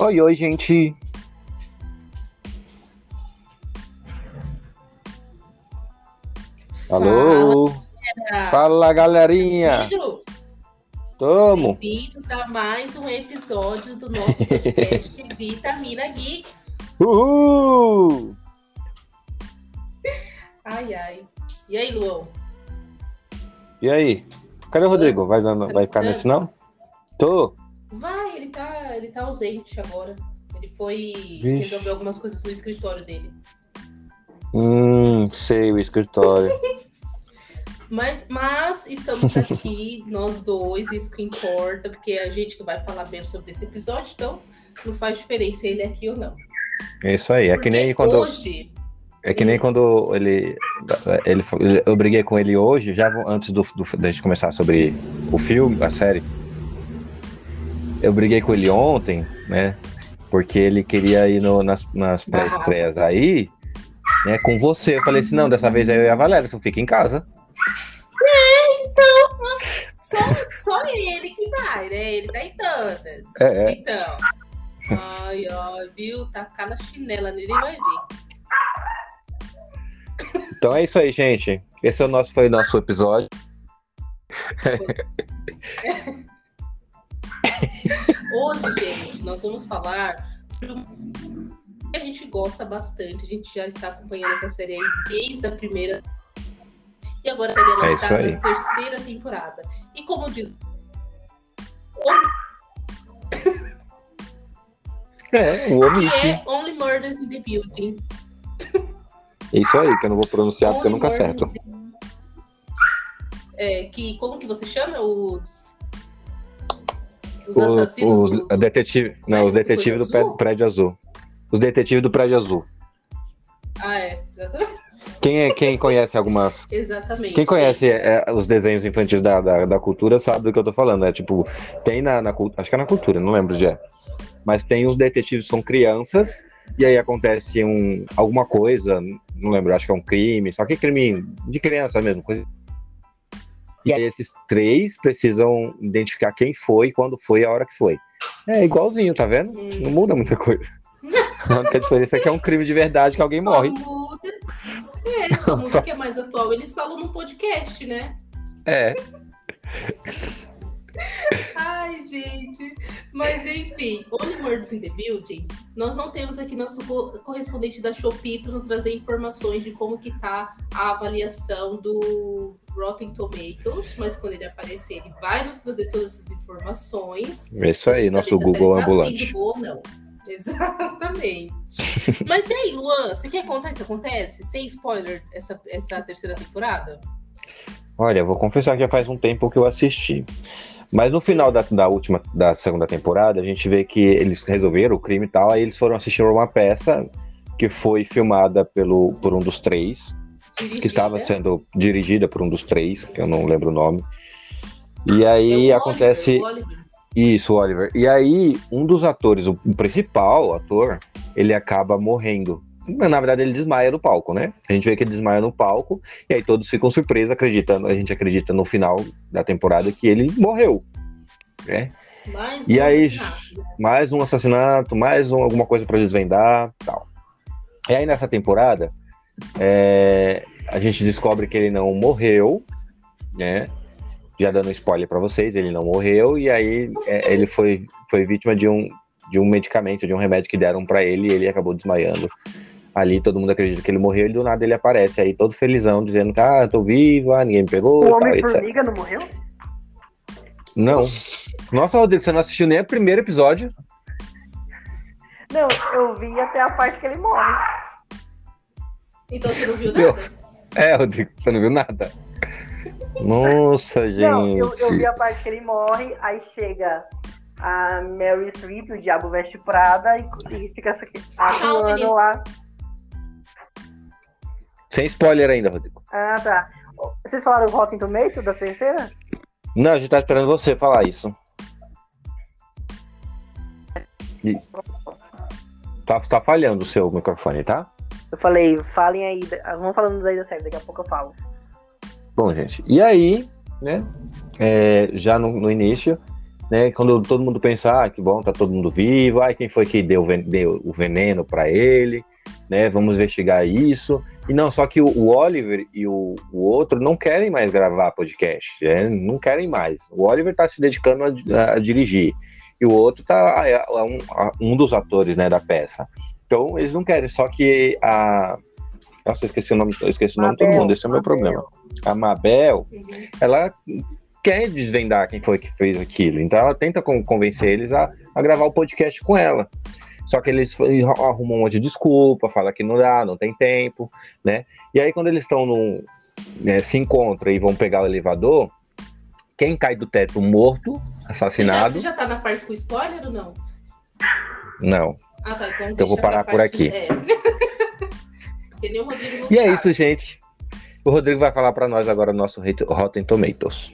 Oi, oi, gente. Alô? Fala, Fala, galerinha. Tamo. bem-vindos a mais um episódio do nosso podcast Vitamina Geek. Uhul! Ai, ai. E aí, Luão? E aí? Cadê o Rodrigo? Vai, vai ficar nesse não? Tô. Ele tá, ele tá ausente agora. Ele foi Vixe. resolver algumas coisas no escritório dele. Hum, sei, o escritório. Mas, mas estamos aqui, nós dois, isso que importa, porque é a gente que vai falar mesmo sobre esse episódio, então não faz diferença ele aqui ou não. É isso aí. É que nem quando, hoje, é que nem quando ele, ele, eu briguei com ele hoje, já antes do, do, da gente começar sobre o filme, a série. Eu briguei com ele ontem, né? Porque ele queria ir no- nas, nas pré-estreias aí, né? Com você. Eu falei assim, não, dessa vez é eu e a Valéria, você fica em casa. só, só ele que vai, né? Ele tá em todas. É, é. Então. Ai, ó, viu? Tacar na chinela, ninguém vai ver. Então é isso aí, gente. Esse é o nosso, foi o nosso episódio. Hoje, gente, nós vamos falar sobre um que a gente gosta bastante. A gente já está acompanhando essa série aí desde a primeira. E agora tá ela É está na terceira temporada. E como diz. É, o Que Omite. é Only Murders in the Building. É isso aí, que eu não vou pronunciar porque eu nunca acerto. the- É, que, como que você chama? Os. Os O, assassinos o, do. a detetive, não, os detetives do azul? pré- prédio azul. Os detetives do prédio azul. Ah, é. Exatamente. Quem, é, quem conhece algumas. Exatamente. Quem conhece é, os desenhos infantis da, da, da cultura sabe do que eu tô falando. É tipo, tem na, na cultura. Acho que é na cultura, não lembro de é. Mas tem os detetives que são crianças, e aí acontece um, alguma coisa, não lembro, acho que é um crime, só que crime de criança mesmo, coisa. E aí esses três precisam identificar quem foi, quando foi e a hora que foi. É igualzinho, tá vendo? Não muda muita coisa. A única diferença é que é um crime de verdade que alguém Só morre. Muda... É, só muda Só- que é mais atual. Eles falam no podcast, né? É. Ai, gente. Mas enfim, Only Murders in the Building, nós não temos aqui nosso co- correspondente da Shopee para nos trazer informações de como que tá a avaliação do Rotten Tomatoes, mas quando ele aparecer, ele vai nos trazer todas essas informações. É isso aí, nosso Google tá ambulante. ou não. Exatamente. Mas e aí, Luan, você quer contar o que acontece? Sem spoiler, essa, essa terceira temporada? Olha, vou confessar que já faz um tempo que eu assisti. Mas no final da, da última, da segunda temporada, a gente vê que eles resolveram o crime e tal, aí eles foram assistir uma peça que foi filmada pelo, por um dos três, que estava Dirigida. sendo dirigida por um dos três, que eu não lembro o nome. E É aí o acontece. Oliver, o Oliver. Isso, Oliver. E aí, um dos atores, o principal ator, ele acaba morrendo. Na verdade, ele desmaia no palco, né? A gente vê que ele desmaia no palco, e aí todos ficam surpresos, acreditando, a gente acredita no final da temporada que ele morreu. Né? Mais E um aí, assassinato. mais um assassinato, mais um, alguma coisa para desvendar tal. E aí, nessa temporada, é, a gente descobre que ele não morreu, né? Já dando spoiler para vocês, ele não morreu, e aí é, ele foi, foi vítima de um, de um medicamento, de um remédio que deram para ele, e ele acabou desmaiando. Ali todo mundo acredita que ele morreu, e do nada ele aparece aí todo felizão, dizendo que ah, tô vivo, ah, ninguém me pegou, O. Homem-Formiga não morreu? Não. Nossa, Rodrigo, você não assistiu nem o primeiro episódio? Não, eu vi até a parte que ele morre. Então você não viu Meu, nada? É, Rodrigo, você não viu nada? Nossa, gente. Não, eu, eu vi a parte que ele morre, aí chega a Mary Streep, o Diabo Veste Prada, e, e fica essa aqui, atuando lá. Sem spoiler ainda, Rodrigo. Ah, tá. Vocês falaram o Rotten Tomato da terceira? Não, a gente tá esperando você falar isso. E- Tá, tá falhando o seu microfone, tá? Eu falei, falem aí, vamos falando aí da série, daqui a pouco eu falo. Bom, gente, e aí, né? é, já no, no início, né? Quando todo mundo pensa, ah, que bom, tá todo mundo vivo, ah, quem foi que deu, deu o veneno para ele, né? Vamos investigar isso. E não, só que o, Oliver e o, o outro não querem mais gravar podcast, né? não querem mais. O Oliver tá se dedicando a, a dirigir e o outro tá é, é um, a- um dos atores, né, da peça. Então eles não querem, só que a nossa, esqueci o nome, esqueci o nome de todo Mabel, mundo, esse é o meu Mabel. problema. A Mabel, Uhum. ela quer desvendar quem foi que fez aquilo. Então ela tenta con- convencer eles a, a gravar o podcast com ela. Só que eles arrumam um monte de desculpa, fala que não dá, não tem tempo, né? E aí quando eles estão num né, se encontram e vão pegar o elevador, quem cai do teto morto, Você já, assassinado, você já tá na parte com spoiler ou não? não. Ah, tá. Então Eu deixa vou parar por aqui. do- É. Porque nem o Rodrigo não E é isso, gente. O Rodrigo vai falar pra nós agora o nosso Rotten Tomatoes.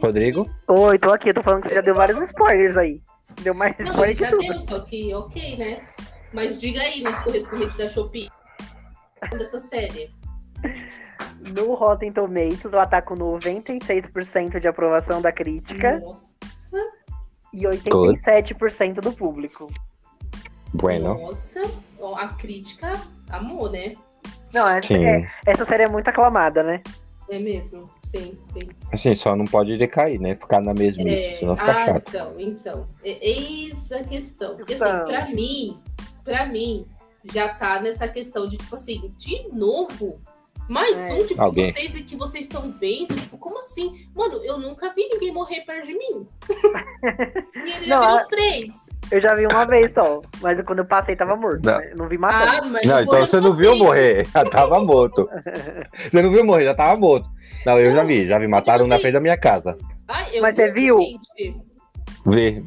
Rodrigo? Oi, tô aqui, eu tô falando que você já deu vários spoilers aí. Deu mais Não, spoiler ele que já tudo. deu, só que ok, né? Mas diga aí, nosso correspondente da Shopee, dessa série. No Rotten Tomatoes, ela tá com 96% de aprovação da crítica Nossa, e 87% do público. Bueno. nossa. A crítica amou, né? Não, essa, é- essa série é muito aclamada, né? É mesmo? Sim, sim. Assim, só não pode decair, né? Ficar na mesmice, É, senão fica ah, chato. então, então. É- Eis a questão. Porque assim, Então. pra mim, pra mim, já tá nessa questão de, tipo assim, de novo. Mais É. um, tipo, Alguém. que vocês, que vocês estão vendo, tipo, como assim? Mano, eu nunca vi ninguém morrer perto de mim. e ele já Não, virou a- três. Eu já vi uma vez só, mas quando eu passei tava morto. Não. né? Eu não vi matando. Ah, mas Não, então você não viu morrer, já tava morto. Você não viu morrer, já tava morto. Não, eu já vi, já vi, mataram na assim, frente da minha casa. Ah, eu Mas você vi, viu? gente. Vê.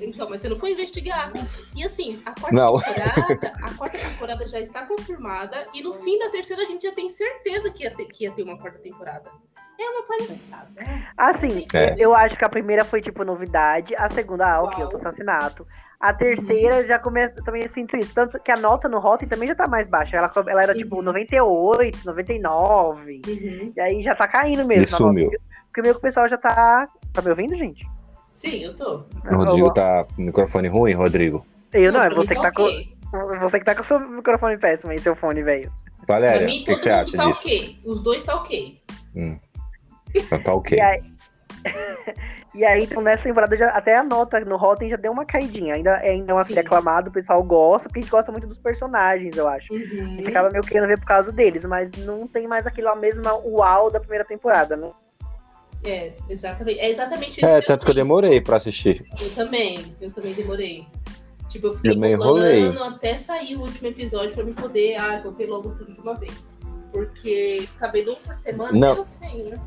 Então, mas você não foi investigar. E assim, a quarta Não. temporada, a quarta temporada já está confirmada e no fim da terceira a gente já tem certeza que ia ter, que ia ter uma quarta temporada. É uma palhaçada. Assim, É. eu acho que a primeira foi tipo novidade, a segunda, ah, ok, Qual? outro assassinato. A terceira já começa, também eu sinto isso. Tanto que a nota no Rotten também já tá mais baixa. Ela, ela era tipo Uhum. 98, 99. Uhum. E aí já tá caindo mesmo. Isso, meu. Porque, porque meio que o pessoal já tá. Tá me ouvindo, gente? Sim, eu tô. O Rodrigo tá com o microfone ruim, Rodrigo. Eu não, é você que tá ok. com. Você que tá com o seu microfone péssimo aí, seu fone, velho. Pra Valéria, mim, o que, que você mundo acha tá disso? ok. Os dois tá ok. Hum. Então tá ok. E aí, e aí, então, nessa temporada, já, até a nota no Rotten já deu uma caidinha. Ainda, ainda é uma série aclamada, o pessoal gosta, porque a gente gosta muito dos personagens, eu acho. A Uhum. gente acaba meio querendo ver por causa deles, mas não tem mais aquela mesma uau da primeira temporada, né? É, exatamente. É exatamente isso É, que tanto que eu demorei pra assistir. Eu também, eu também demorei. Tipo, eu fiquei Eu enrolando até sair o último episódio pra me poder, ah, vou ver logo tudo de uma vez. Porque ficar vendo um por semana, Não. eu sei, né?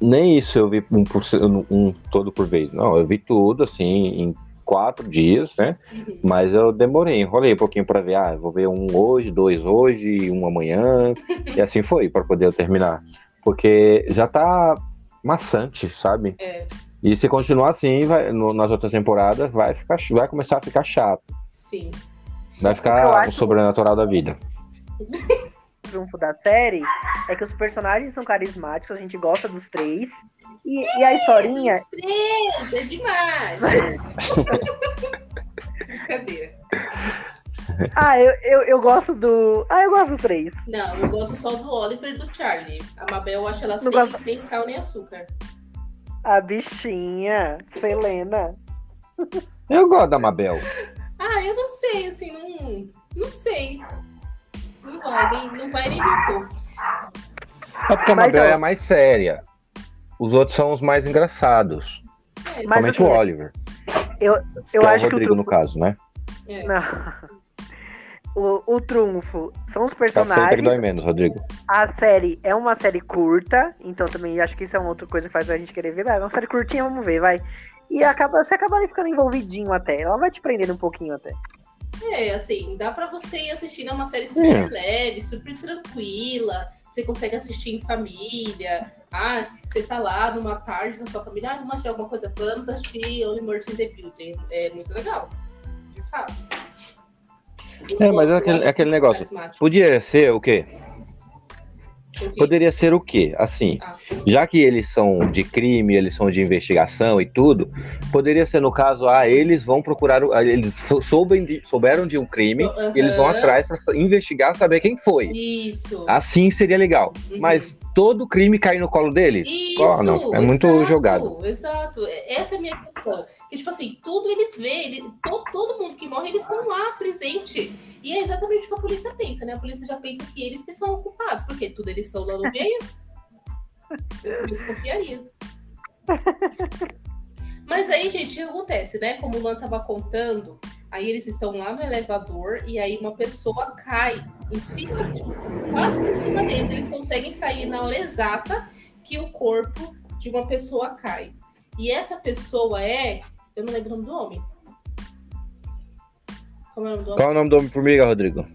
Nem isso eu vi um, por, um todo por vez. Não, eu vi tudo, assim, em quatro dias, né? Uhum. Mas eu demorei, enrolei um pouquinho pra ver. Ah, vou ver um hoje, dois hoje, um amanhã. e assim foi, pra poder terminar. Porque já tá maçante, sabe? É, E se continuar assim, vai, no- nas outras temporadas, vai, ficar, vai começar a ficar chato. sim. Vai ficar o acho- sobrenatural da vida. Trunfo da série é que os personagens são carismáticos, a gente gosta dos três. E, e a historinha. Os três, é demais. Brincadeira. Ah, eu, eu, eu gosto do. Ah, eu gosto dos três. Não, eu gosto só do Oliver e do Charlie. A Mabel eu acho ela sem, gosto- sem sal nem açúcar. A bichinha, Selena. Eu gosto da Mabel. Ah, eu não sei, assim, não. Não sei. Não vai, nem, não vai nem um pouco. É porque a Mabel ó, é a mais séria. Os outros são os mais engraçados. É, Somente assim, o Oliver. Eu que é o acho que o Rodrigo, no trunfo. caso, né? é. Não. O, o trunfo são os que personagens. dói menos, Rodrigo. A série é uma série curta, então também acho que isso é uma outra coisa que faz a gente querer ver. Vai, é uma série curtinha, vamos ver, vai. E acaba, você acaba ficando envolvidinho até. Ela vai te prendendo um pouquinho até. É, assim, dá pra você ir assistindo, é uma série super É. leve, super tranquila. Você consegue assistir em família. Ah, você tá lá numa tarde com a sua família, ah, vamos assistir alguma coisa, vamos assistir Only Murders in the Building. É muito legal, de fato. Eu É, mas é aquele- é aquele negócio. Podia ser o quê? Poderia ser o quê? Assim, Ah, já que eles são de crime, eles são de investigação e tudo, poderia ser no caso, ah, eles vão procurar, ah, eles sou- soubem de- souberam de um crime, Aham. e eles vão atrás para investigar, saber quem foi. Isso. Assim seria legal. Uhum. Mas todo crime cair no colo deles? Isso, Ah, não, é muito exato, jogado. Exato, essa é a minha questão. Que, tipo assim, tudo eles veem, ele, todo, todo mundo que morre, eles estão lá presente. E é exatamente o que a polícia pensa, né? A polícia já pensa que eles que são culpados, porque tudo eles estão lá no meio. Eu desconfiaria. Mas aí, gente, o que acontece, né? Como o Luan tava contando, aí eles estão lá no elevador e aí uma pessoa cai em cima, tipo, quase em cima deles. Eles conseguem sair na hora exata que o corpo de uma pessoa cai. E essa pessoa é. Eu não lembro o nome do homem. Como é o nome do homem? Qual é o nome do Homem-Formiga, Rodrigo?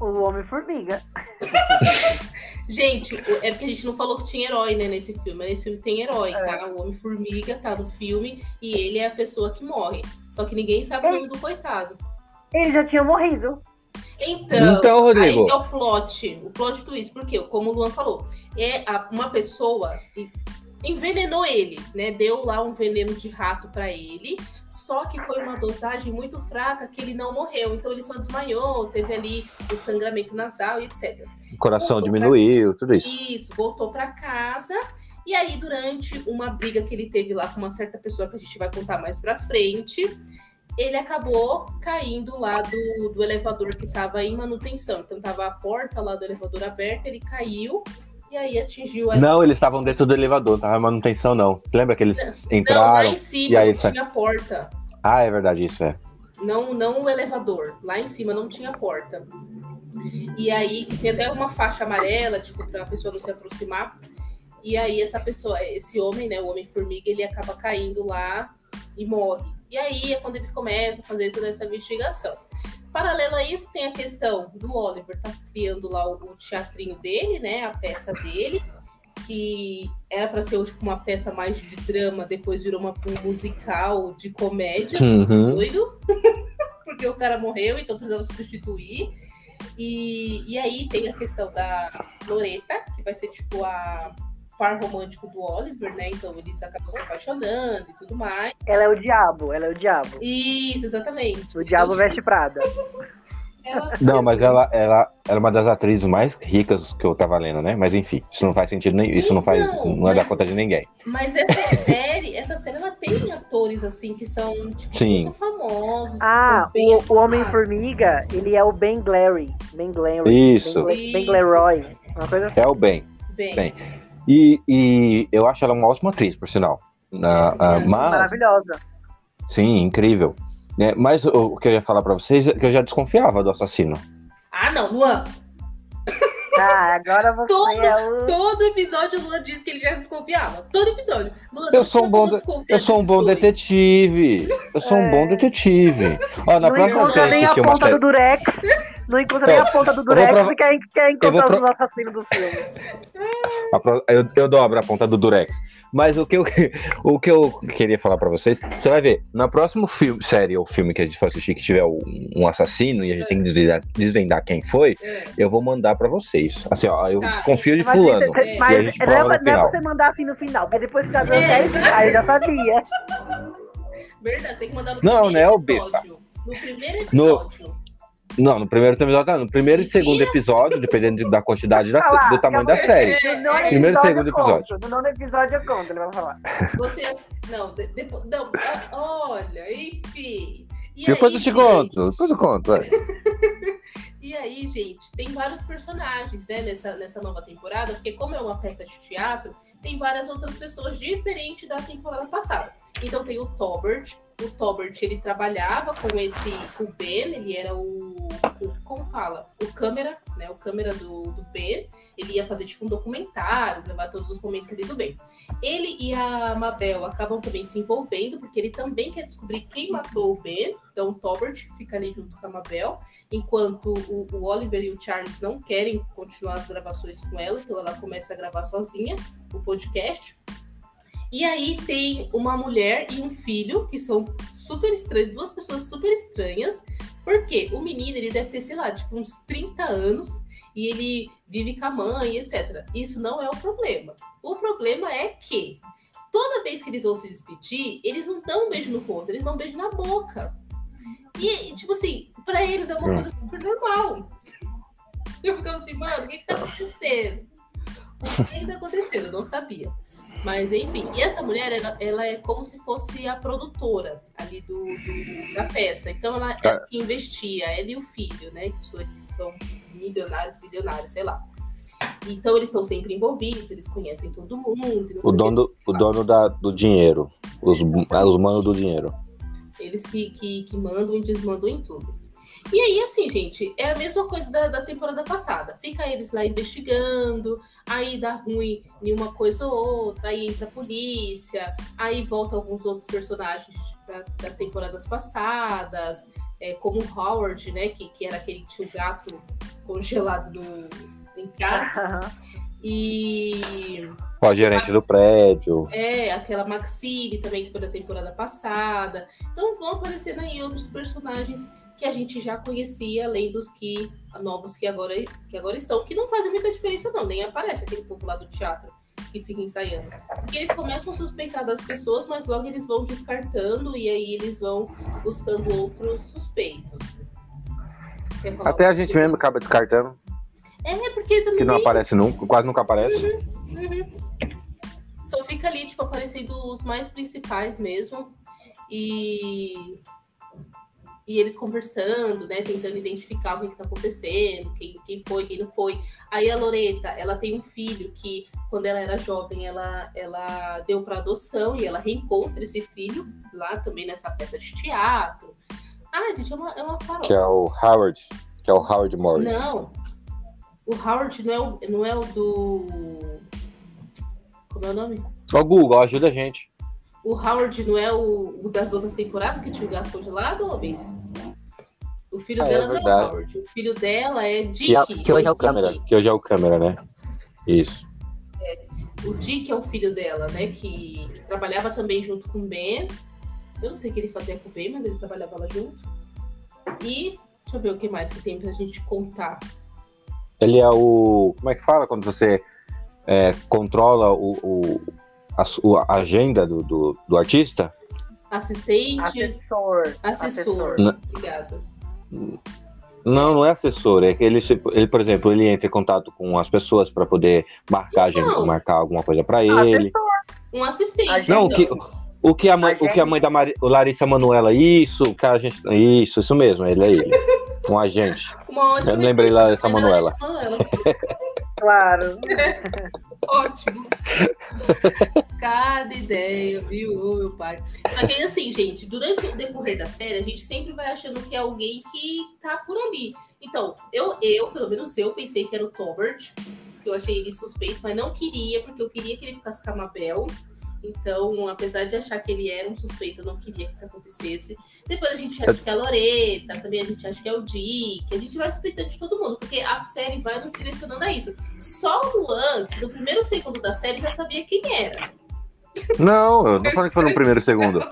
O Homem-Formiga. Gente, o- é porque a gente não falou que tinha herói, né, nesse filme. Nesse filme tem herói, tá? O Homem-Formiga tá no filme e ele é a pessoa que morre. Só que ninguém sabe o nome do coitado. Ele já tinha morrido. Então, Então, Rodrigo. aí que é o plot, o plot twist, porque, como o Luan falou, é a- uma pessoa envenenou ele, né? Deu lá um veneno de rato pra ele, só que foi uma dosagem muito fraca que ele não morreu. Então ele só desmaiou, teve ali o sangramento nasal e etc. O coração diminuiu, tudo isso. Isso, voltou pra casa. E aí, durante uma briga que ele teve lá com uma certa pessoa que a gente vai contar mais pra frente, ele acabou caindo lá do, do elevador que tava em manutenção. Então tava a porta lá do elevador aberta, ele caiu e aí atingiu a. Não, eles estavam dentro do elevador, não tava em manutenção, não. Lembra que eles Não, lá entraram? em e cima aí não tinha porta. Ah, é verdade, isso é. Não, não o elevador. Lá em cima não tinha porta. E aí tem até uma faixa amarela, tipo, pra pessoa não se aproximar. E aí essa pessoa, esse homem, né, o homem-formiga, ele acaba caindo lá e morre. E aí é quando eles começam a fazer toda essa investigação. Paralelo a isso, tem a questão do Oliver tá criando lá o, o teatrinho dele, né, a peça dele, que era para ser tipo, uma peça mais de drama, depois virou uma, um musical de comédia Uhum. doido, porque o cara morreu, então precisava substituir. E, e aí tem a questão da Loreta, que vai ser tipo a par romântico do Oliver, né? Então eles acabam se apaixonando e tudo mais. Ela é o diabo, ela é o diabo. Isso, exatamente. O diabo Então, veste Prada. ela- Não, mas ela, ela era uma das atrizes mais ricas que eu tava lendo, né? Mas enfim, isso não faz sentido nem. Isso não faz. Não, Não é da conta de ninguém. Mas essa série, essa série, ela tem atores assim que são tipo, Sim. muito famosos. Ah, o, o atuados. Homem-Formiga, ele é o Ben Glary. Ben Glary. Isso. Ben, Ben Gleroy. Uma coisa assim. É o bem. Bem, Bem, E, e eu acho ela uma ótima atriz, por sinal. Ah, ah, É, mas, Maravilhosa. sim, incrível. né? mas o, o que eu ia falar pra vocês é que eu já desconfiava do assassino. Ah, não, Luan. Ah, agora você Todo- é o. Todo episódio o Luan disse que ele já desconfiava. Todo episódio. Luan, Eu sou um bom de- Eu sou um bom detetive. Eu sou um bom detetive. Ó, na não próxima vez que assistir uma série. do Durex. Não encontra nem a ponta do Durex prova- e quer, quer encontrar pro- os assassinos do filme. Eu, eu dobro a ponta do Durex. Mas o que eu, o que eu queria falar pra vocês, você vai ver, na próxima filme, série ou filme que a gente for assistir que tiver um, um assassino e a gente tem que desvendar, desvendar quem foi, É. eu vou mandar pra vocês. Assim, ó, eu Tá, desconfio de Mas, fulano. É. mas E a gente não, prova é, no não é você mandar assim no final, porque depois você já viu É, exato. aí já sabia. Verdade, tem que mandar no Não, primeiro né, ô episódio. No primeiro episódio. Não, no primeiro episódio, não, no primeiro e segundo episódio, dependendo de- da quantidade da, Falar, do tamanho da série. Primeiro e segundo episódio. No nono episódio eu conto, ele vai falar. Vocês. Não, de- depois. Não, olha, enfim. E Depois aí, eu te gente? conto, depois eu conto. é. E aí, gente, tem vários personagens, né, nessa, nessa nova temporada, porque como é uma peça de teatro, tem várias outras pessoas diferentes da temporada passada. Então tem o Tobert. O Tobert, ele trabalhava com esse, com o Ben, ele era o- como fala? O câmera, né, o câmera do, do Ben. Ele ia fazer, tipo, um documentário, gravar todos os momentos ali do Ben. Ele e a Mabel acabam também se envolvendo, porque ele também quer descobrir quem matou o Ben. Então o Tobert fica ali junto com a Mabel enquanto o, o Oliver e o Charles não querem continuar as gravações com ela, então ela começa a gravar sozinha o podcast. E aí tem uma mulher e um filho que são super estranhos, duas pessoas super estranhas, porque o menino ele deve ter, sei lá, tipo uns 30 anos, e ele vive com a mãe, etc. Isso não é o problema. O problema é que toda vez que eles vão se despedir, eles não dão um beijo no rosto, eles dão um beijo na boca. E, tipo assim, pra eles é uma coisa super normal. Eu ficava assim, mano, o que que tá acontecendo? O que que tá acontecendo? Eu não sabia. Mas enfim, e essa mulher, ela, ela é como se fosse a produtora ali do, do da peça. Então ela é que investia, ela e o filho, né? Que os dois são milionários, bilionários, sei lá. Então eles estão sempre envolvidos, eles conhecem todo mundo. O dono, o dono da, do dinheiro, os, os manos do dinheiro. Eles que, que, que mandam e desmandam em tudo. E aí, assim, gente, é a mesma coisa da, da temporada passada. Fica eles lá investigando, aí dá ruim em uma coisa ou outra, aí entra a polícia, aí volta alguns outros personagens da, das temporadas passadas, é, como o Howard, né, que, que era aquele que tinha o gato congelado no, em casa. E. O gerente do prédio. É, aquela Maxine também, que foi da temporada passada. Então vão aparecendo aí outros personagens que a gente já conhecia, além dos que novos que agora, que agora estão, que não fazem muita diferença, não, nem aparece aquele povo lá do teatro que fica ensaiando. Porque eles começam a suspeitar das pessoas, mas logo eles vão descartando e aí eles vão buscando outros suspeitos. Até a gente mesmo acaba descartando. É, porque também. Que não aparece nunca, quase nunca aparece. Uhum, uhum. Só fica ali, tipo, aparecendo os mais principais mesmo. E e eles conversando, né, tentando identificar o que está acontecendo, quem, quem foi, quem não foi. Aí a Loreta, ela tem um filho que, quando ela era jovem, ela, ela deu para adoção e ela reencontra esse filho lá também nessa peça de teatro. Ah, gente, é uma, é uma farofa. Que é o Howard, que é o Howard Morris. Não, o Howard não é o, não é o do... Como é o nome? O Google, ajuda a gente. O Howard não é o, o das outras temporadas que tinha o gato congelado, homem? O filho ah, dela é não é o Howard. O filho dela é Dick. Que, é, que hoje é o câmera. Que hoje é o câmera, né? Isso. É, o Dick é o filho dela, né? Que, que, trabalhava também junto com o Ben. Eu não sei o que ele fazia com o Ben, mas ele trabalhava lá junto. E deixa eu ver o que mais que tem pra gente contar. Ele é o. Como é que fala quando você é, controla o, o a, a agenda do, do, do, artista? Assistente. Assessor. Assessor. Assessor. Obrigada. Não, não é assessor, é que ele, ele, por exemplo, ele entra em contato com as pessoas para poder marcar, gente, marcar alguma coisa para ele. Assessor. Um assistente. Não, o que, o que a mãe, o que a mãe da Mari, Larissa Manuela, isso, que a gente, isso, isso mesmo, ele é ele. Um agente. Uma Eu lembrei lá dessa Manuela. claro. Ótimo. Cada ideia, viu, meu pai? Só que assim, gente, durante o decorrer da série, a gente sempre vai achando que é alguém que tá por ali. Então, eu, eu pelo menos eu, pensei que era o Tobert, que eu achei ele suspeito, mas não queria, porque eu queria que ele ficasse com a Mabel. Então, apesar de achar que ele era um suspeito, eu não queria que isso acontecesse. Depois a gente acha que é a Loreta, também a gente acha que é o Dick, a gente vai suspeitando de todo mundo, porque a série vai nos direcionando a isso. Só o Luan, que no primeiro segundo da série já sabia quem era. Não, eu não falei que foi no primeiro segundo.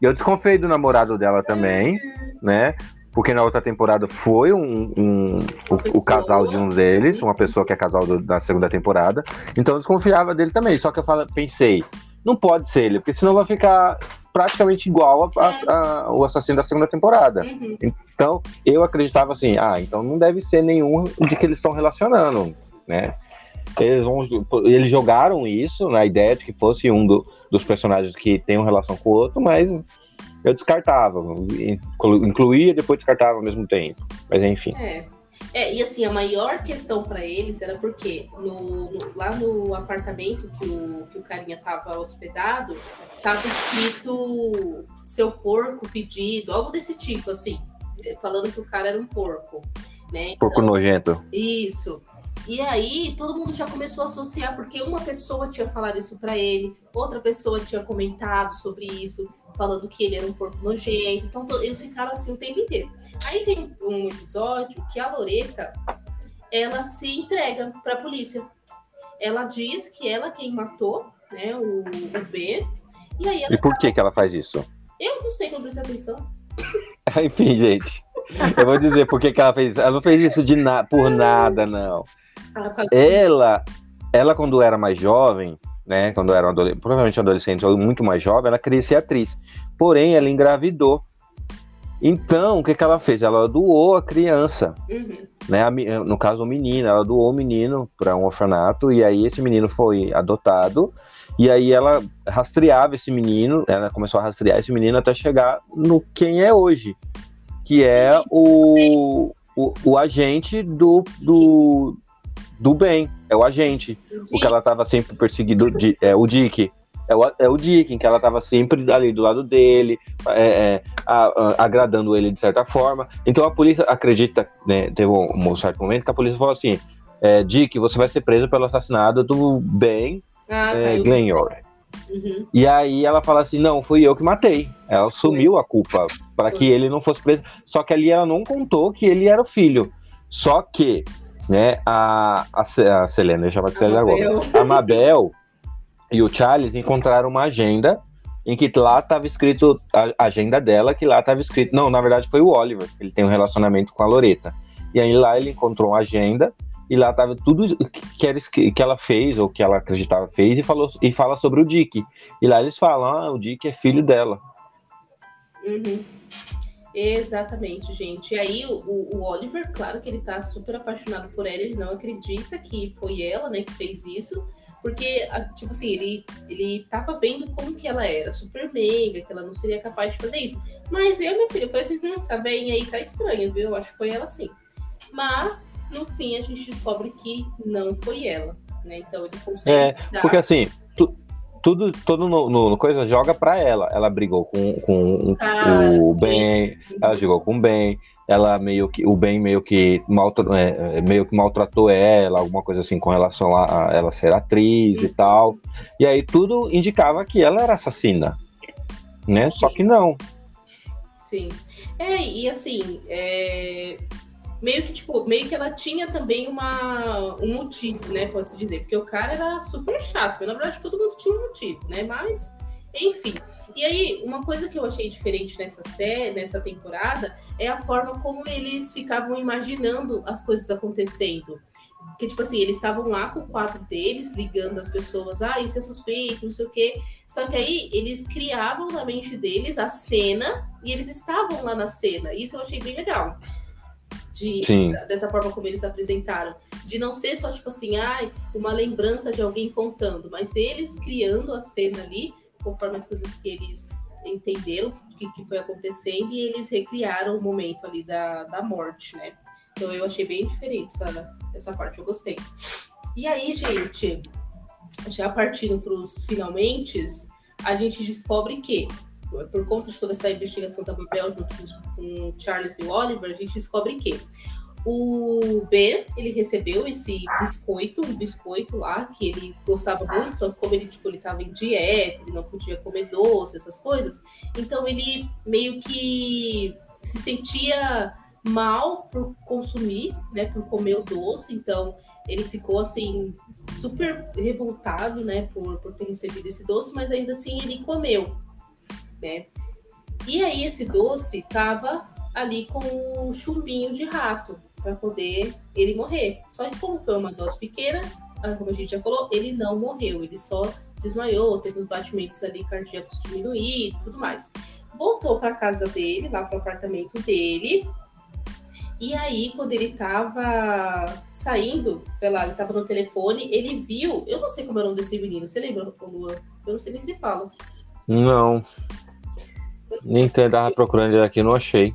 E eu desconfiei do namorado dela também, né? Porque na outra temporada foi um, um o, o, casal de um deles, uma pessoa que é casal do, da segunda temporada. Então eu desconfiava dele também. Só que eu fala, pensei, não pode ser ele, porque senão vai ficar praticamente igual ao assassino da segunda temporada. Uhum. Então, eu acreditava assim, ah, então não deve ser nenhum de que eles estão relacionando, né? Eles, vão, eles jogaram isso na ideia de que fosse um do, dos personagens que tem uma relação com o outro, mas eu descartava, incluía e depois descartava ao mesmo tempo. Mas enfim. É. É, e assim, a maior questão para eles era porque no, no, lá no apartamento que o, que o carinha tava hospedado, tava escrito seu porco fedido, algo desse tipo, assim, falando que o cara era um porco, né? Porco então, nojento. Isso. E aí todo mundo já começou a associar, porque uma pessoa tinha falado isso para ele, outra pessoa tinha comentado sobre isso, falando que ele era um porco nojento. Então eles ficaram assim o tempo inteiro. Aí tem um episódio que a Loreta ela se entrega para a polícia. Ela diz que ela quem matou, né, o, o B. E aí E por que que ela faz isso? Eu não sei, não prestei atenção. Enfim, gente. Eu vou dizer por que que ela fez isso. Ela não fez isso de na... por nada, não. Ela, ela, quando era mais jovem, né? Quando era adolescente, provavelmente adolescente ou muito mais jovem, ela queria ser atriz. Porém, ela engravidou. Então, o que, que ela fez? Ela doou a criança, uhum. né? No caso, o menino, ela doou o menino para um orfanato e aí esse menino foi adotado e aí ela rastreava esse menino, ela começou a rastrear esse menino até chegar no quem é hoje, que é o, o, o agente do, do, do bem, é o agente, o que ela estava sempre perseguindo, é o Dick. É o, é o Dick, em que ela estava sempre ali do lado dele, é, é, a, a, agradando ele de certa forma. Então a polícia acredita, né, teve um, um certo momento que a polícia falou assim: é, Dick, você vai ser preso pelo assassinato do Ben ah, é, tá, Uhum. E aí ela fala assim: não, fui eu que matei. Ela assumiu a culpa para que ele não fosse preso. Só que ali ela não contou que ele era o filho. Só que, né, a, a, a Selena, eu chamo de Selena agora. A Mabel e o Charles encontraram uma agenda em que lá estava escrito a agenda dela, que lá estava escrito. Não, na verdade foi o Oliver, ele tem um relacionamento com a Loreta. E aí lá ele encontrou uma agenda e lá tava tudo que, era, que ela fez, ou que ela acreditava fez, e, falou, e fala sobre o Dick. E lá eles falam, ah, o Dick é filho dela. Uhum. Exatamente, gente. E aí o, o, Oliver, claro que ele tá super apaixonado por ela, ele não acredita que foi ela, né, que fez isso. Porque, tipo assim, ele, ele tava vendo como que ela era, super meiga, que ela não seria capaz de fazer isso. Mas eu, meu filho, eu falei assim, hum, essa velhinha aí tá estranha, viu? Eu acho que foi ela sim. Mas, no fim, a gente descobre que não foi ela. Né? Então, eles conseguem. É, dar... porque assim, tu, tudo, tudo no, no, no, coisa joga pra ela. Ela brigou com, com ah, o Ben, ela jogou com o Ben, ela meio que. O Ben meio que, maltra, é, é, meio que maltratou ela, alguma coisa assim com relação a, ela ser atriz e tal. E aí tudo indicava que ela era assassina. Né? Sim. Só que não. Sim. É, e assim, é, meio que, tipo, meio que ela tinha também uma, um motivo, né? Pode-se dizer. Porque o cara era super chato. Mas, na verdade, todo mundo tinha um motivo, né? Mas, enfim. E aí, uma coisa que eu achei diferente nessa série, nessa temporada, é a forma como eles ficavam imaginando as coisas acontecendo. Que, tipo assim, eles estavam lá com o quadro deles, ligando as pessoas, ah, isso é suspeito, não sei o quê. Só que aí eles criavam na mente deles a cena e eles estavam lá na cena. Isso eu achei bem legal de, dessa forma como eles apresentaram. De não ser só, tipo assim, ah, uma lembrança de alguém contando, mas eles criando a cena ali, conforme as coisas que eles entenderam que, que foi acontecendo, e eles recriaram o momento ali da, da morte, né? Então eu achei bem diferente essa, essa parte, eu gostei. E aí, gente, já partindo para os finalmente, a gente descobre que por conta de toda essa investigação da Babel junto com, com Charles e Oliver, a gente descobre que o B, ele recebeu esse biscoito, um biscoito lá, que ele gostava muito, só que como ele, tipo, ele tava em dieta, ele não podia comer doce, essas coisas, então ele meio que se sentia mal por consumir, né, por comer o doce, então ele ficou, assim, super revoltado, né, por, por ter recebido esse doce, mas ainda assim ele comeu né? E aí esse doce tava ali com um chumbinho de rato para poder ele morrer. Só que como foi uma dose pequena, ah, como a gente já falou, ele não morreu, ele só desmaiou, teve os batimentos ali cardíacos diminuídos tudo mais. Voltou para casa dele, lá para o apartamento dele. E aí, quando ele tava saindo, sei lá, ele tava no telefone, ele viu. Eu não sei como era o nome desse menino, você lembra, Luan? Eu não sei nem se fala. Não. Nem tava procurando ele aqui, não achei.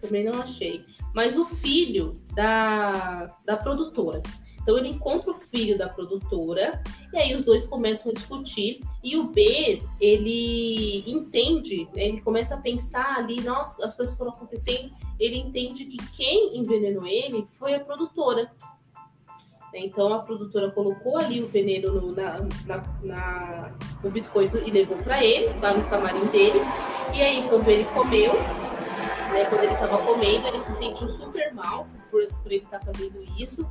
Também não achei. Mas o filho da, da produtora. Então ele encontra o filho da produtora e aí os dois começam a discutir e o B ele entende, né, ele começa a pensar ali, nossa, as coisas foram acontecendo, ele entende que quem envenenou ele foi a produtora. Então a produtora colocou ali o veneno no, na, na, na, no biscoito e levou para ele, lá no camarim dele. E aí, quando ele comeu, né, quando ele estava comendo, ele se sentiu super mal por, por ele estar tá fazendo isso.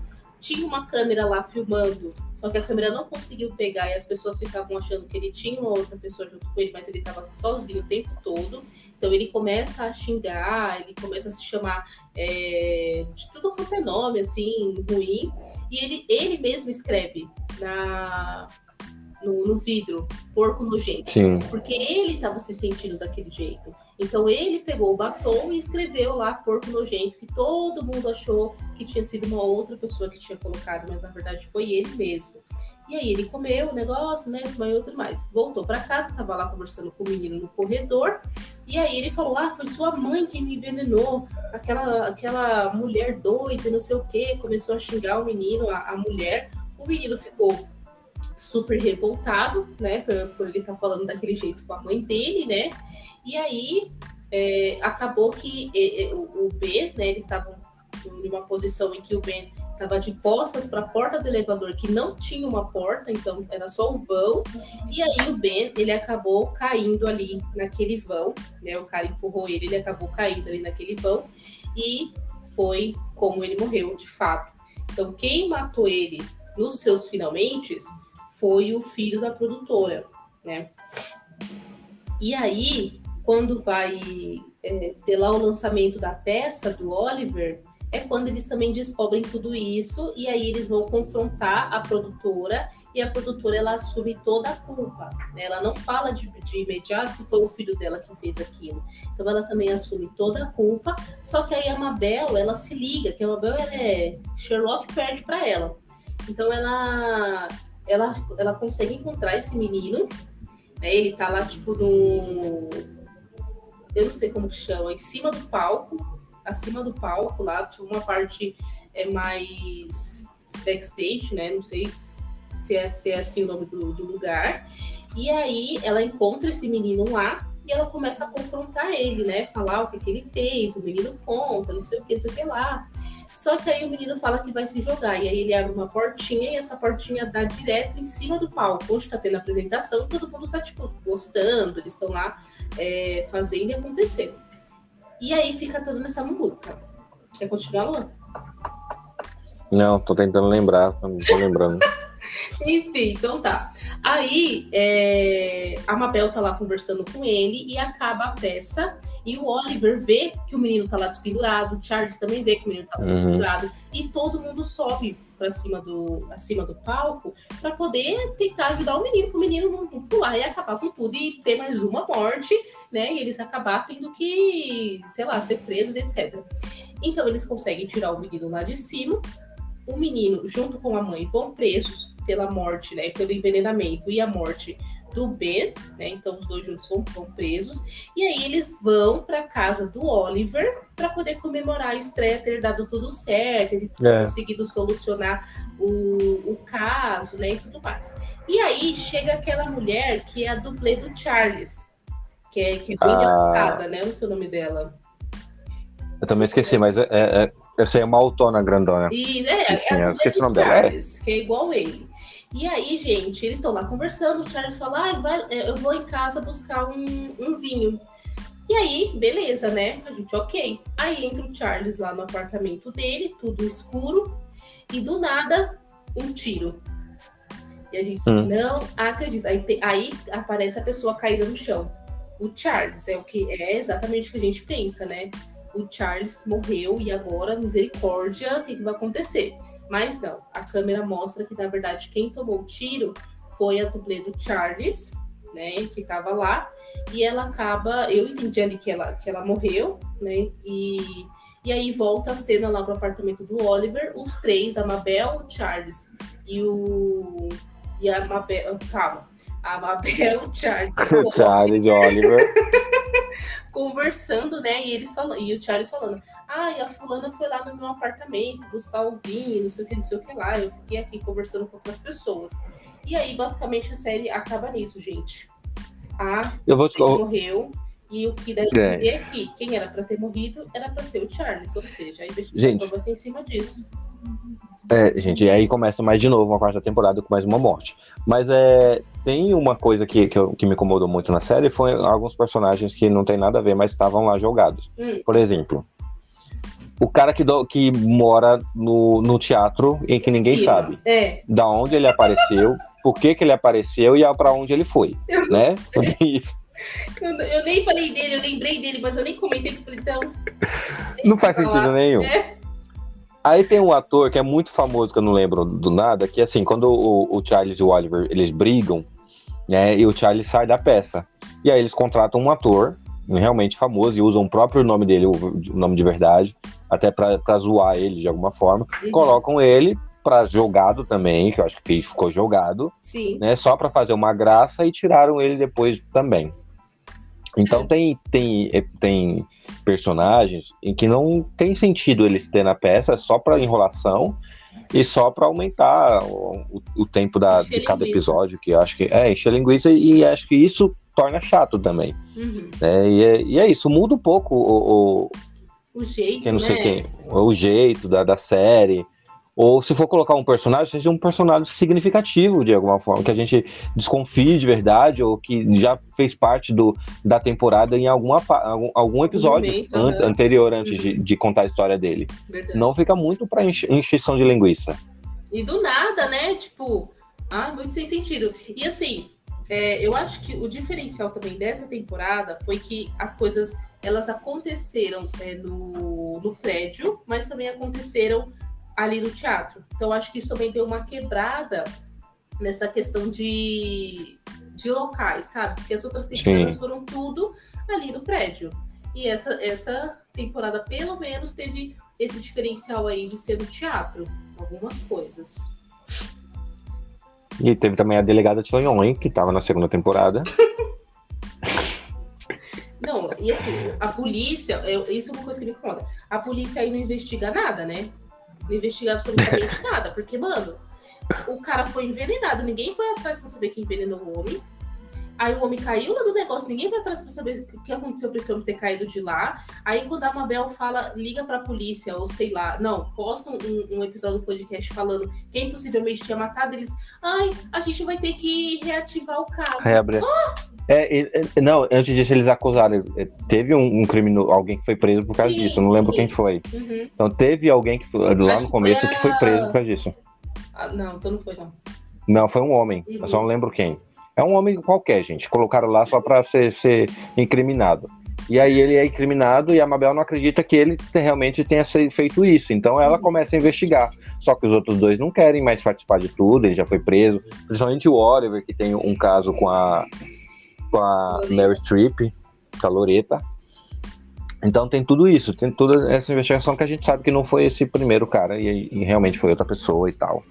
Tinha uma câmera lá filmando, só que a câmera não conseguiu pegar e as pessoas ficavam achando que ele tinha uma outra pessoa junto com ele, mas ele estava sozinho o tempo todo. Então ele começa a xingar, ele começa a se chamar é, de tudo quanto é nome, assim, ruim. E ele, ele mesmo escreve na, no, no vidro, porco nojento. Sim. Porque ele estava se sentindo daquele jeito. Então ele pegou o batom e escreveu lá porco nojento, que todo mundo achou que tinha sido uma outra pessoa que tinha colocado, mas na verdade foi ele mesmo. E aí ele comeu o negócio, né? Desmaiou e tudo mais. Voltou para casa, estava lá conversando com o menino no corredor. E aí ele falou: Ah, foi sua mãe quem me envenenou. Aquela, aquela mulher doida, não sei o quê. Começou a xingar o menino, a, a mulher. O menino ficou super revoltado, né? Por, por ele estar tá falando daquele jeito com a mãe dele, né? E aí é, acabou que é, é, o, o B, né? Eles estavam em uma posição em que o Ben estava de costas para a porta do elevador, que não tinha uma porta, então era só o vão. E aí o Ben, ele acabou caindo ali naquele vão, né? O cara empurrou ele, ele acabou caindo ali naquele vão e foi como ele morreu, de fato. Então quem matou ele nos seus finalmente foi o filho da produtora, né? E aí, quando vai é, ter lá o lançamento da peça do Oliver, é quando eles também descobrem tudo isso e aí eles vão confrontar a produtora e a produtora ela assume toda a culpa. Né? Ela não fala de, de imediato que foi o filho dela que fez aquilo. Então ela também assume toda a culpa. Só que aí a Mabel ela se liga que a Mabel ela é Sherlock perde para ela. Então ela ela ela consegue encontrar esse menino. Né? Ele tá lá tipo no eu não sei como que chama, em cima do palco acima do palco lá, tinha uma parte é, mais backstage, né? Não sei se é, se é assim o nome do, do lugar. E aí ela encontra esse menino lá e ela começa a confrontar ele, né? Falar o que, que ele fez, o menino conta, não sei o que, não sei o que lá. Só que aí o menino fala que vai se jogar. E aí ele abre uma portinha e essa portinha dá direto em cima do palco, onde tá tendo a apresentação e todo mundo tá, tipo, gostando, eles estão lá é, fazendo e acontecendo. E aí fica tudo nessa muvuca. Quer continuar, Luan? Não, tô tentando lembrar, não tô lembrando. Enfim, então tá. Aí é, a Mabel tá lá conversando com ele e acaba a peça. E o Oliver vê que o menino tá lá despendurado, o Charles também vê que o menino tá lá uhum. despendurado, e todo mundo sobe para cima do acima do palco para poder tentar ajudar o menino, para o menino não, pular e acabar com tudo e ter mais uma morte, né? E eles acabar tendo que, sei lá, ser presos, etc. Então eles conseguem tirar o menino lá de cima. O menino, junto com a mãe, vão presos pela morte, né? Pelo envenenamento e a morte do Ben, né? Então os dois juntos vão, presos. E aí eles vão para casa do Oliver para poder comemorar a estreia ter dado tudo certo, eles é. conseguido solucionar o, o caso, né? E tudo mais. E aí chega aquela mulher que é a dublê do Charles, que é, que é bem ah. engraçada, né? O seu nome dela. Eu também esqueci, mas é, é, é eu sei, é uma autona grandona. E, é, é, Sim, eu esqueci o nome Charles, dela. É. Que é igual ele. E aí, gente, eles estão lá conversando, o Charles fala, ah, vai, é, eu vou em casa buscar um, um vinho. E aí, beleza, né? A gente, ok. Aí entra o Charles lá no apartamento dele, tudo escuro, e do nada, um tiro. E a gente hum. não acredita. Aí, te, aí, aparece a pessoa caída no chão. O Charles é o que é exatamente o que a gente pensa, né? O Charles morreu e agora, misericórdia, o que, que vai acontecer? Mas não, a câmera mostra que, na verdade, quem tomou o tiro foi a dublê do Charles, né, que estava lá, e ela acaba, eu entendi ali que ela, que ela morreu, né, e, e aí volta a cena lá pro apartamento do Oliver, os três, a Mabel, o Charles e o... e a Mabel, calma, a Mabel, o Charles, o Charles Oliver... conversando, né? E eles falando, e o Charles falando, ah, e a fulana foi lá no meu apartamento buscar o vinho, não sei o que, não sei o que lá. Eu fiquei aqui conversando com outras pessoas. E aí, basicamente, a série acaba nisso, gente. A eu vou te... morreu. E o que daí é. é que quem era para ter morrido era para ser o Charles, ou seja, a investigação gente, vai ser em cima disso. É, gente, e aí começa mais de novo uma quarta temporada com mais uma morte. Mas é, tem uma coisa que, que, eu, que, me incomodou muito na série, foi alguns personagens que não tem nada a ver, mas estavam lá jogados. Hum. Por exemplo, o cara que, do, que mora no, no teatro em que ninguém Sim, sabe É. da onde ele apareceu, por que, que ele apareceu e para onde ele foi, Eu né? Isso. Eu, eu nem falei dele, eu lembrei dele, mas eu nem comentei porque então. Não faz sentido nenhum. É. Aí tem um ator que é muito famoso, que eu não lembro do nada, que assim, quando o, o Charles e o Oliver, eles brigam, né, e o Charles sai da peça. E aí eles contratam um ator, realmente famoso, e usam o próprio nome dele, o, o nome de verdade, até pra, pra zoar ele de alguma forma. Uhum. Colocam ele pra jogado também, que eu acho que ele ficou jogado, Sim. né, só pra fazer uma graça e tiraram ele depois também. Então tem, tem, tem personagens em que não tem sentido eles ter na peça é só pra enrolação e só pra aumentar o, o- tempo da, Encher de cada linguiça. episódio, que eu acho que é encher linguiça e acho que isso torna chato também. Uhum. né? E, é, e é isso, muda um pouco o, o, O jeito, quem não né? sei quem, o jeito da, da série. Ou se for colocar um personagem, seja um personagem significativo de alguma forma, que a gente desconfie de verdade, ou que já fez parte do, da temporada em alguma, algum, algum episódio momento, an- anterior, antes de, Uhum. de contar a história dele. Verdade. Não fica muito pra enche- encheção de linguiça. E do nada, né? Tipo, ah, muito sem sentido. E assim, é, eu acho que o diferencial também dessa temporada foi que as coisas elas aconteceram é, no, no prédio, mas também aconteceram ali no teatro. Então, acho que isso também deu uma quebrada nessa questão de, de locais, sabe? Porque as outras temporadas Sim. foram tudo ali no prédio. E essa, essa temporada, pelo menos, teve esse diferencial aí de ser no teatro. Algumas coisas. E teve também a delegada Tonhon, que estava na segunda temporada. Não, e assim, a polícia, eu- isso é uma coisa que me incomoda. A polícia aí não investiga nada, né? Não investiga absolutamente nada, porque, mano, o cara foi envenenado, ninguém foi atrás pra saber quem envenenou o homem. Aí o homem caiu lá do negócio, ninguém vai atrás pra saber o que aconteceu pra esse homem ter caído de lá. Aí quando a Mabel fala, liga pra polícia, ou sei lá, não, posta um, um episódio do podcast falando quem possivelmente tinha matado, eles, ai, a gente vai ter que reativar o caso. Reabre. É, e- e- não, antes disso eles acusaram. é, Teve um, um criminoso, alguém que foi preso por causa Sim, disso. Não lembro sim. quem foi. Uhum. Então teve alguém que foi, lá Acho no que começo foi que foi preso por causa disso. Ah, não, então não foi, não. Não, foi um homem. Uhum. Eu só não lembro quem. É um homem qualquer, gente. Colocaram lá só pra ser, ser incriminado. E aí ele é incriminado e a Mabel não acredita que ele te- realmente tenha feito isso. Então ela Uhum. começa a investigar. Só que os outros dois não querem mais participar de tudo, ele já foi preso. Principalmente o Oliver, que tem um caso com a, com a. Mary Streep, com a Loreta. Então tem tudo isso, tem toda essa investigação que a gente sabe que não foi esse primeiro cara e, e realmente foi outra pessoa e tal.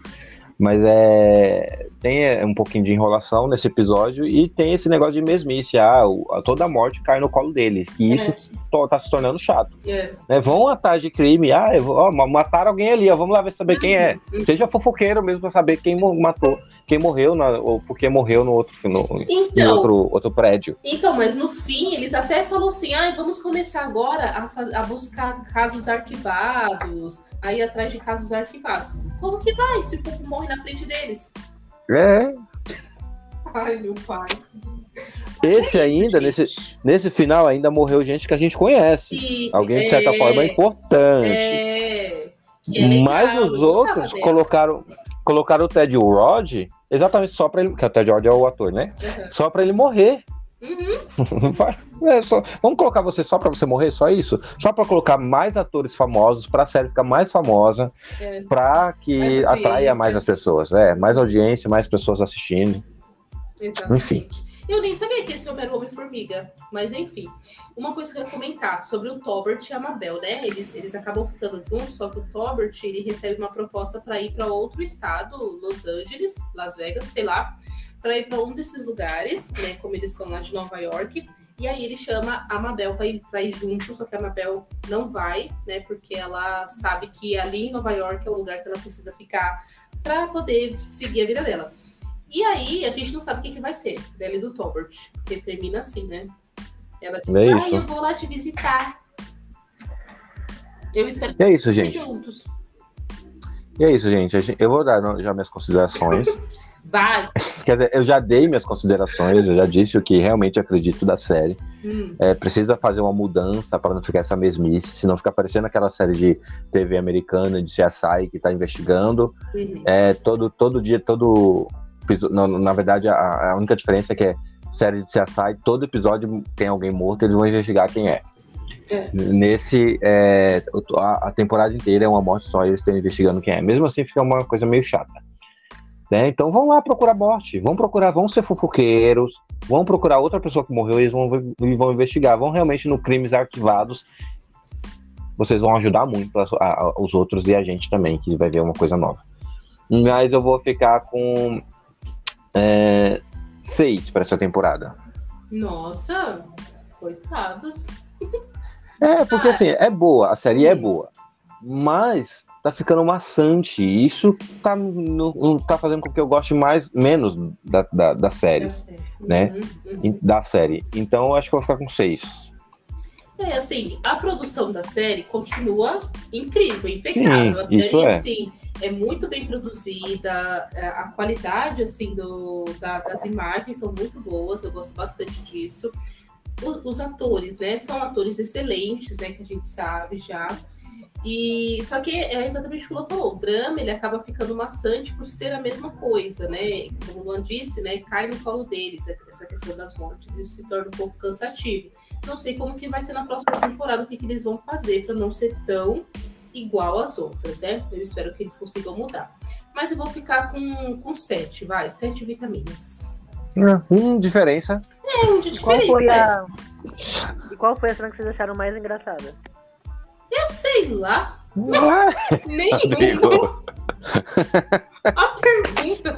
Mas é. Tem é, um pouquinho de enrolação nesse episódio e tem esse negócio de mesmice. Ah, o- toda a morte cai no colo deles. E isso to- tá se tornando chato. É. Né? Vão atrás de crime. Ah, eu vou, ó, ma- mataram alguém ali, ó, vamos lá ver saber quem é. Uhum. Seja fofoqueiro mesmo pra saber quem matou, quem morreu, na, ou porque morreu no outro, no, Então, outro, outro prédio. então, mas no fim, eles até falam assim: ah, vamos começar agora a, a buscar casos arquivados, a ir atrás de casos arquivados. Como que vai se o povo morre na frente deles? É, Ai, meu pai. esse É ainda, gente. nesse, nesse final, ainda morreu gente que a gente conhece. E, Alguém, de certa é, forma, é importante. É, é legal, Mas os outros colocaram, colocaram o Ted Rod exatamente só pra ele. Que o Ted Rod é o ator, né? Uhum. Só pra ele morrer. Uhum. É só- vamos colocar você só pra você morrer? Só isso? Só pra colocar mais atores famosos, pra série ficar mais famosa, É. pra que Mais atraia mais as pessoas. É, mais audiência, mais pessoas assistindo. Exatamente. Eu nem sabia que esse homem era Homem-Formiga, mas enfim. Uma coisa que eu ia comentar sobre o Tobert e a Mabel, né? Eles, eles acabam ficando juntos, só que o Tobert ele recebe uma proposta para ir para outro estado, Los Angeles, Las Vegas, sei lá, para ir para um desses lugares, né? Como eles são lá de Nova York. E aí ele chama a Mabel para ir, pra ir junto, só que a Mabel não vai, né? Porque ela sabe que ali em Nova York é o lugar que ela precisa ficar para poder seguir a vida dela. E aí, a gente não sabe o que, que vai ser dela e do Tobert, porque termina assim, né? Ela diz, É isso. eu vou lá te visitar. Eu espero E é isso, que gente. juntos. E é isso, gente- Eu vou dar já minhas considerações. Vai, Quer dizer, eu já dei minhas considerações, eu já disse o que realmente acredito da série. Hum, É, precisa fazer uma mudança para não ficar essa mesmice, senão fica parecendo aquela série de TV americana de CSI que tá investigando. uhum. É, todo, todo dia, todo. não, na verdade, a, a única diferença é que é série de CSI, todo episódio tem alguém morto, eles vão investigar quem é. É. Nesse, é, a, a temporada inteira é uma morte só, eles estão investigando quem é. Mesmo assim, fica uma coisa meio chata. Né? Então vão lá procurar morte, vão procurar, vão ser fofoqueiros, vão procurar outra pessoa que morreu e eles vão, vão investigar, vão realmente no crimes arquivados. Vocês vão ajudar muito a- a- os outros e a gente também, que vai ver uma coisa nova. Mas eu vou ficar com é, seis para essa temporada. Nossa, coitados. É, porque assim, é boa, a série é boa. Mas tá ficando maçante. e Isso tá, não tá fazendo com que eu goste mais, menos da, da, da série. né? Uhum, uhum. Da série. Então eu acho que eu vou ficar com seis. É, assim, a produção da série continua incrível, impecável. Sim, a série, é. assim, é muito bem produzida, é, a qualidade, assim, do, da- das imagens são muito boas, eu gosto bastante disso. O- Os, atores, né, são atores excelentes, né, que a gente sabe já. E só que é exatamente o que o Luan falou, o drama ele acaba ficando maçante por ser a mesma coisa, né? Como o Luan disse, né? Cai no colo deles essa questão das mortes, isso se torna um pouco cansativo. Não sei como que vai ser na próxima temporada, o que, que eles vão fazer para não ser tão igual às outras, né? Eu espero que eles consigam mudar. Mas eu vou ficar com, com sete, vai, sete vitaminas. Hum, diferença. É um de E qual diferença, foi né? a. E qual foi a cena que vocês acharam mais engraçada? Eu sei lá, nenhum. Rodrigo. A pergunta.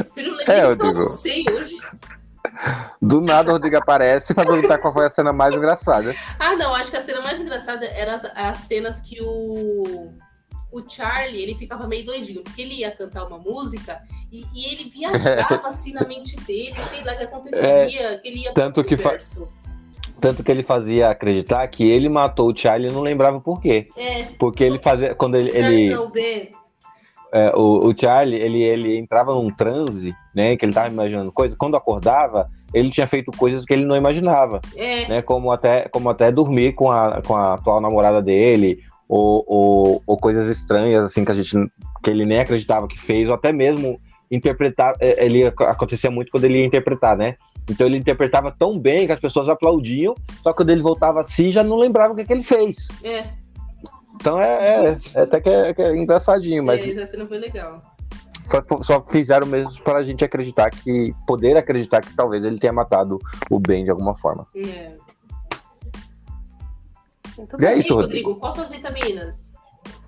O filho É, é, que eu Rodrigo. não sei hoje. Do nada o Rodrigo aparece pra perguntar qual foi a cena mais engraçada. Ah, não, acho que a cena mais engraçada era as, as cenas que o, o Charlie, ele ficava meio doidinho, porque ele ia cantar uma música e, e ele viajava assim na mente dele, sei lá o que aconteceria, que ele ia É, tanto pro que fa-. Tanto que ele fazia acreditar que ele matou o Charlie e não lembrava por quê. É, Porque ele fazia. Quando ele. Ele é, o, o Charlie, ele, ele entrava num transe, né? Que ele tava imaginando coisas. Quando acordava, ele tinha feito coisas que ele não imaginava. É, né? Como até, como até dormir com a, com a atual namorada dele, ou, ou, ou coisas estranhas, assim, que a gente que ele nem acreditava que fez, ou até mesmo interpretar. é, Ele acontecia muito quando ele ia interpretar, né? Então ele interpretava tão bem que as pessoas aplaudiam, só que quando ele voltava assim já não lembrava o que, que ele fez. é, Então é, é- é até que é, que é engraçadinho, mas é, essa cena foi legal. só, só fizeram mesmo para a gente acreditar que. poder acreditar que talvez ele tenha matado o Ben de alguma forma. É. Muito E é bem. isso, Rodrigo. Rodrigo, quais suas vitaminas?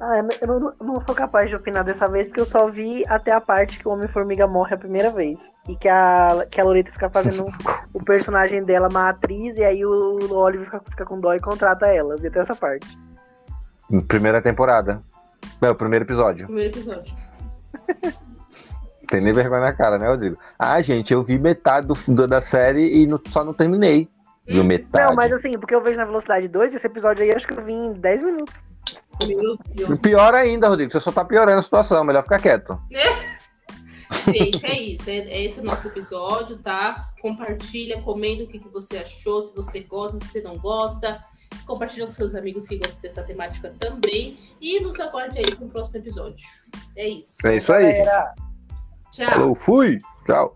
Ah, eu não, eu não sou capaz de opinar dessa vez, porque eu só vi até a parte que o Homem-Formiga morre a primeira vez. E que a, que a Loreta fica fazendo o personagem dela, uma atriz, e aí o Oliver fica, fica com dó e contrata ela. Eu vi até essa parte. Primeira temporada. É, o primeiro episódio. Primeiro episódio. Tem nem vergonha na cara, né, Rodrigo? Ah, gente, eu vi metade do, do- da série e não- só não terminei. Viu Hum. metade. Não, mas assim, porque eu vejo na velocidade 2, esse episódio aí acho que eu vi em 10 minutos. Meu Deus. Pior ainda, Rodrigo, você só tá piorando a situação, melhor ficar quieto. Gente, é isso. É, é esse o nosso episódio, tá? Compartilha, comenta o que, que você achou, se você gosta, se você não gosta. Compartilha com seus amigos que gostam dessa temática também. E nos aguarde aí pro próximo episódio. É isso. É isso aí. Galera, Tchau. Falou, fui! Tchau.